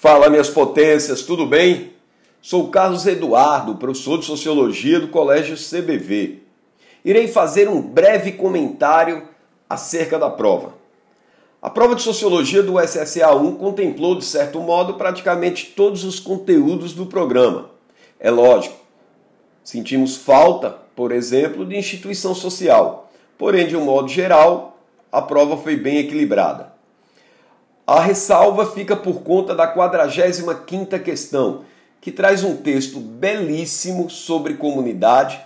Fala, minhas potências, tudo bem? Sou Carlos Eduardo, professor de Sociologia do Colégio CBV. Irei fazer um breve comentário acerca da prova. A prova de Sociologia do SSA 1 contemplou, de certo modo, praticamente todos os conteúdos do programa. É lógico, sentimos falta, por exemplo, de instituição social. Porém, de um modo geral, a prova foi bem equilibrada. A ressalva fica por conta da 45ª questão, que traz um texto belíssimo sobre comunidade,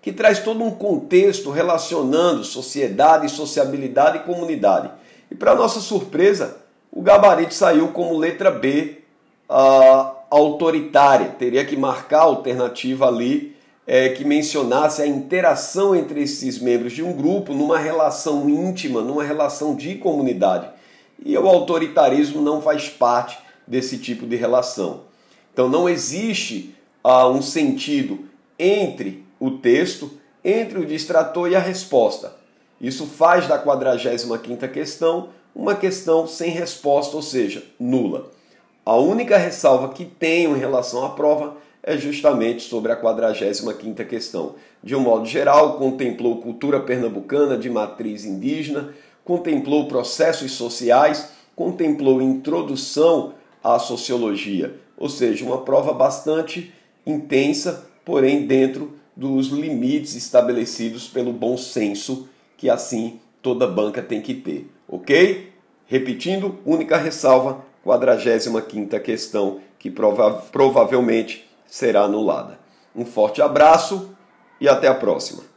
que traz todo um contexto relacionando sociedade, sociabilidade e comunidade. E para nossa surpresa, o gabarito saiu como letra B, uh, autoritária. Teria que marcar a alternativa ali é, que mencionasse a interação entre esses membros de um grupo numa relação íntima, numa relação de comunidade. E o autoritarismo não faz parte desse tipo de relação. Então não existe ah, um sentido entre o texto, entre o distrator e a resposta. Isso faz da 45ª questão uma questão sem resposta, ou seja, nula. A única ressalva que tenho em relação à prova é justamente sobre a 45ª questão. De um modo geral, contemplou cultura pernambucana de matriz indígena, contemplou processos sociais, contemplou introdução à sociologia, ou seja, uma prova bastante intensa, porém dentro dos limites estabelecidos pelo bom senso que assim toda banca tem que ter, ok? Repetindo, única ressalva, 45ª questão que prova provavelmente será anulada. Um forte abraço e até a próxima.